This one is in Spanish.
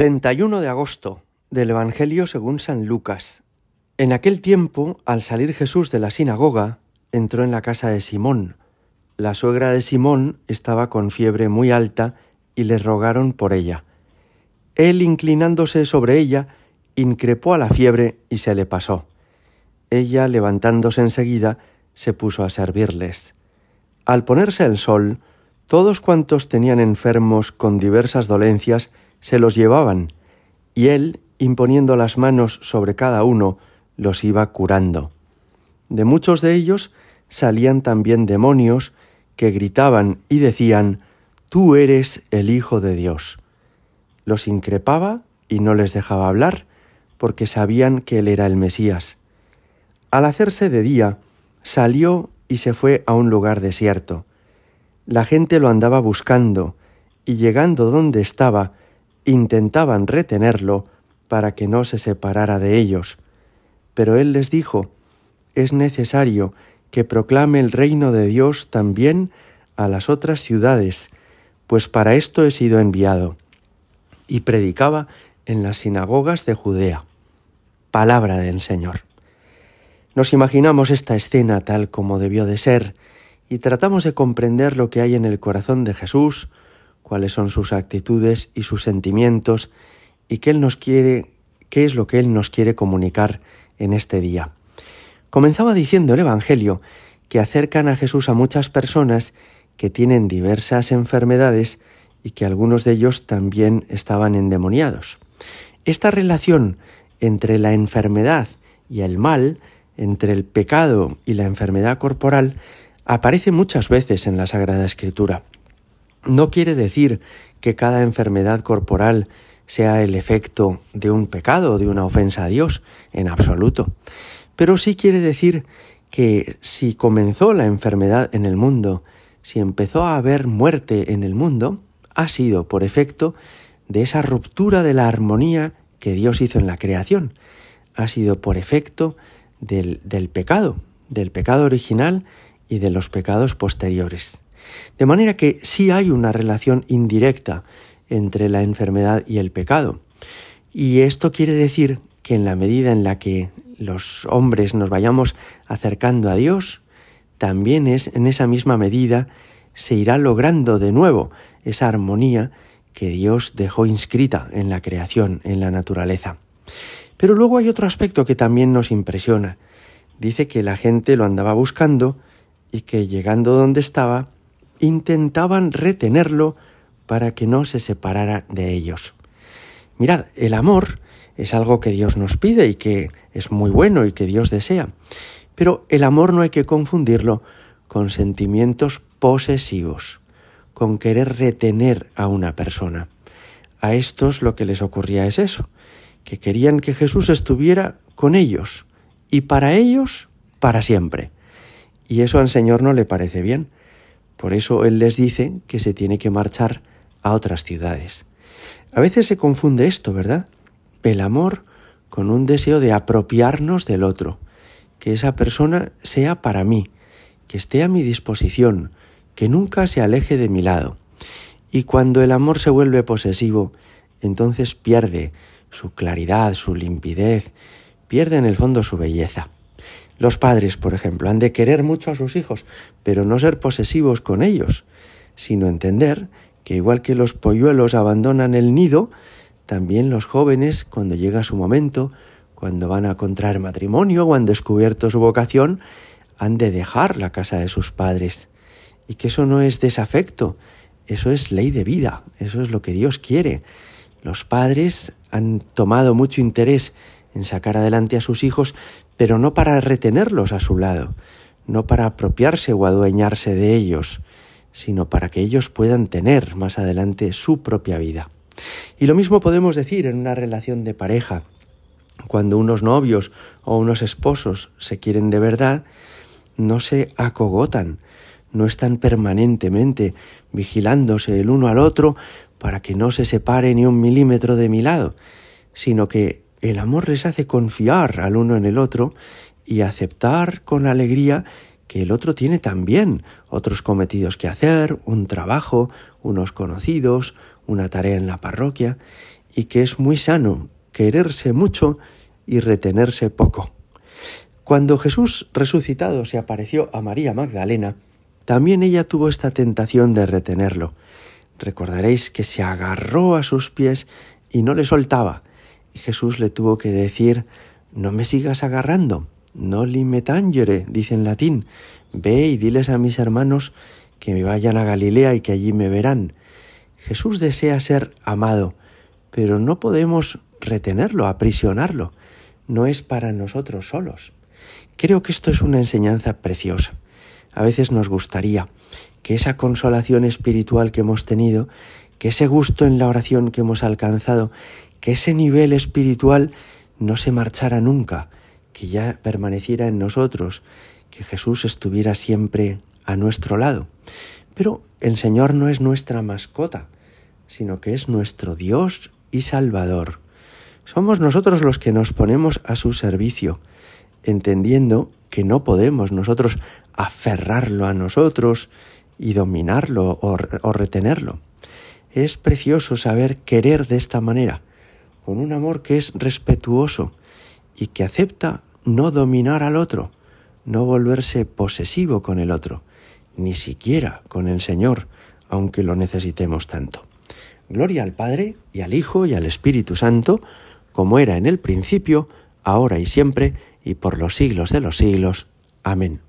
31 de agosto del Evangelio según San Lucas. En aquel tiempo, al salir Jesús de la sinagoga, entró en la casa de Simón. La suegra de Simón estaba con fiebre muy alta y le rogaron por ella. Él, inclinándose sobre ella, increpó a la fiebre y se le pasó. Ella, levantándose enseguida, se puso a servirles. Al ponerse el sol, todos cuantos tenían enfermos con diversas dolencias se los llevaban, y él, imponiendo las manos sobre cada uno, los iba curando. De muchos de ellos salían también demonios que gritaban y decían, Tú eres el Hijo de Dios. Los increpaba y no les dejaba hablar, porque sabían que él era el Mesías. Al hacerse de día, salió y se fue a un lugar desierto. La gente lo andaba buscando, y llegando donde estaba, intentaban retenerlo para que no se separara de ellos. Pero él les dijo, es necesario que proclame el reino de Dios también a las otras ciudades, pues para esto he sido enviado. Y predicaba en las sinagogas de Judea. Palabra del Señor. Nos imaginamos esta escena tal como debió de ser y tratamos de comprender lo que hay en el corazón de Jesús, cuáles son sus actitudes y sus sentimientos y qué él nos quiere, qué es lo que él nos quiere comunicar en este día. Comenzaba diciendo el evangelio que acercan a Jesús a muchas personas que tienen diversas enfermedades y que algunos de ellos también estaban endemoniados. Esta relación entre la enfermedad y el mal, entre el pecado y la enfermedad corporal, aparece muchas veces en la Sagrada Escritura. No quiere decir que cada enfermedad corporal sea el efecto de un pecado o de una ofensa a Dios, en absoluto. Pero sí quiere decir que si comenzó la enfermedad en el mundo, si empezó a haber muerte en el mundo, ha sido por efecto de esa ruptura de la armonía que Dios hizo en la creación. Ha sido por efecto del, del pecado, del pecado original y de los pecados posteriores. De manera que sí hay una relación indirecta entre la enfermedad y el pecado. Y esto quiere decir que en la medida en la que los hombres nos vayamos acercando a Dios, también es en esa misma medida se irá logrando de nuevo esa armonía que Dios dejó inscrita en la creación, en la naturaleza. Pero luego hay otro aspecto que también nos impresiona. Dice que la gente lo andaba buscando y que llegando donde estaba, intentaban retenerlo para que no se separara de ellos. Mirad, el amor es algo que Dios nos pide y que es muy bueno y que Dios desea, pero el amor no hay que confundirlo con sentimientos posesivos, con querer retener a una persona. A estos lo que les ocurría es eso, que querían que Jesús estuviera con ellos y para ellos para siempre. Y eso al Señor no le parece bien. Por eso Él les dice que se tiene que marchar a otras ciudades. A veces se confunde esto, ¿verdad? El amor con un deseo de apropiarnos del otro, que esa persona sea para mí, que esté a mi disposición, que nunca se aleje de mi lado. Y cuando el amor se vuelve posesivo, entonces pierde su claridad, su limpidez, pierde en el fondo su belleza. Los padres, por ejemplo, han de querer mucho a sus hijos, pero no ser posesivos con ellos, sino entender que igual que los polluelos abandonan el nido, también los jóvenes, cuando llega su momento, cuando van a contraer matrimonio o han descubierto su vocación, han de dejar la casa de sus padres. Y que eso no es desafecto, eso es ley de vida, eso es lo que Dios quiere. Los padres han tomado mucho interés en sacar adelante a sus hijos, pero no para retenerlos a su lado, no para apropiarse o adueñarse de ellos, sino para que ellos puedan tener más adelante su propia vida. Y lo mismo podemos decir en una relación de pareja. Cuando unos novios o unos esposos se quieren de verdad, no se acogotan, no están permanentemente vigilándose el uno al otro para que no se separe ni un milímetro de mi lado, sino que el amor les hace confiar al uno en el otro y aceptar con alegría que el otro tiene también otros cometidos que hacer, un trabajo, unos conocidos, una tarea en la parroquia, y que es muy sano quererse mucho y retenerse poco. Cuando Jesús resucitado se apareció a María Magdalena, también ella tuvo esta tentación de retenerlo. Recordaréis que se agarró a sus pies y no le soltaba. Y Jesús le tuvo que decir, no me sigas agarrando, no me tangere, dice en latín, ve y diles a mis hermanos que me vayan a Galilea y que allí me verán. Jesús desea ser amado, pero no podemos retenerlo, aprisionarlo. No es para nosotros solos. Creo que esto es una enseñanza preciosa. A veces nos gustaría que esa consolación espiritual que hemos tenido, que ese gusto en la oración que hemos alcanzado, que ese nivel espiritual no se marchara nunca, que ya permaneciera en nosotros, que Jesús estuviera siempre a nuestro lado. Pero el Señor no es nuestra mascota, sino que es nuestro Dios y Salvador. Somos nosotros los que nos ponemos a su servicio, entendiendo que no podemos nosotros aferrarlo a nosotros y dominarlo o, retenerlo. Es precioso saber querer de esta manera, con un amor que es respetuoso y que acepta no dominar al otro, no volverse posesivo con el otro, ni siquiera con el Señor, aunque lo necesitemos tanto. Gloria al Padre y al Hijo y al Espíritu Santo, como era en el principio, ahora y siempre, y por los siglos de los siglos. Amén.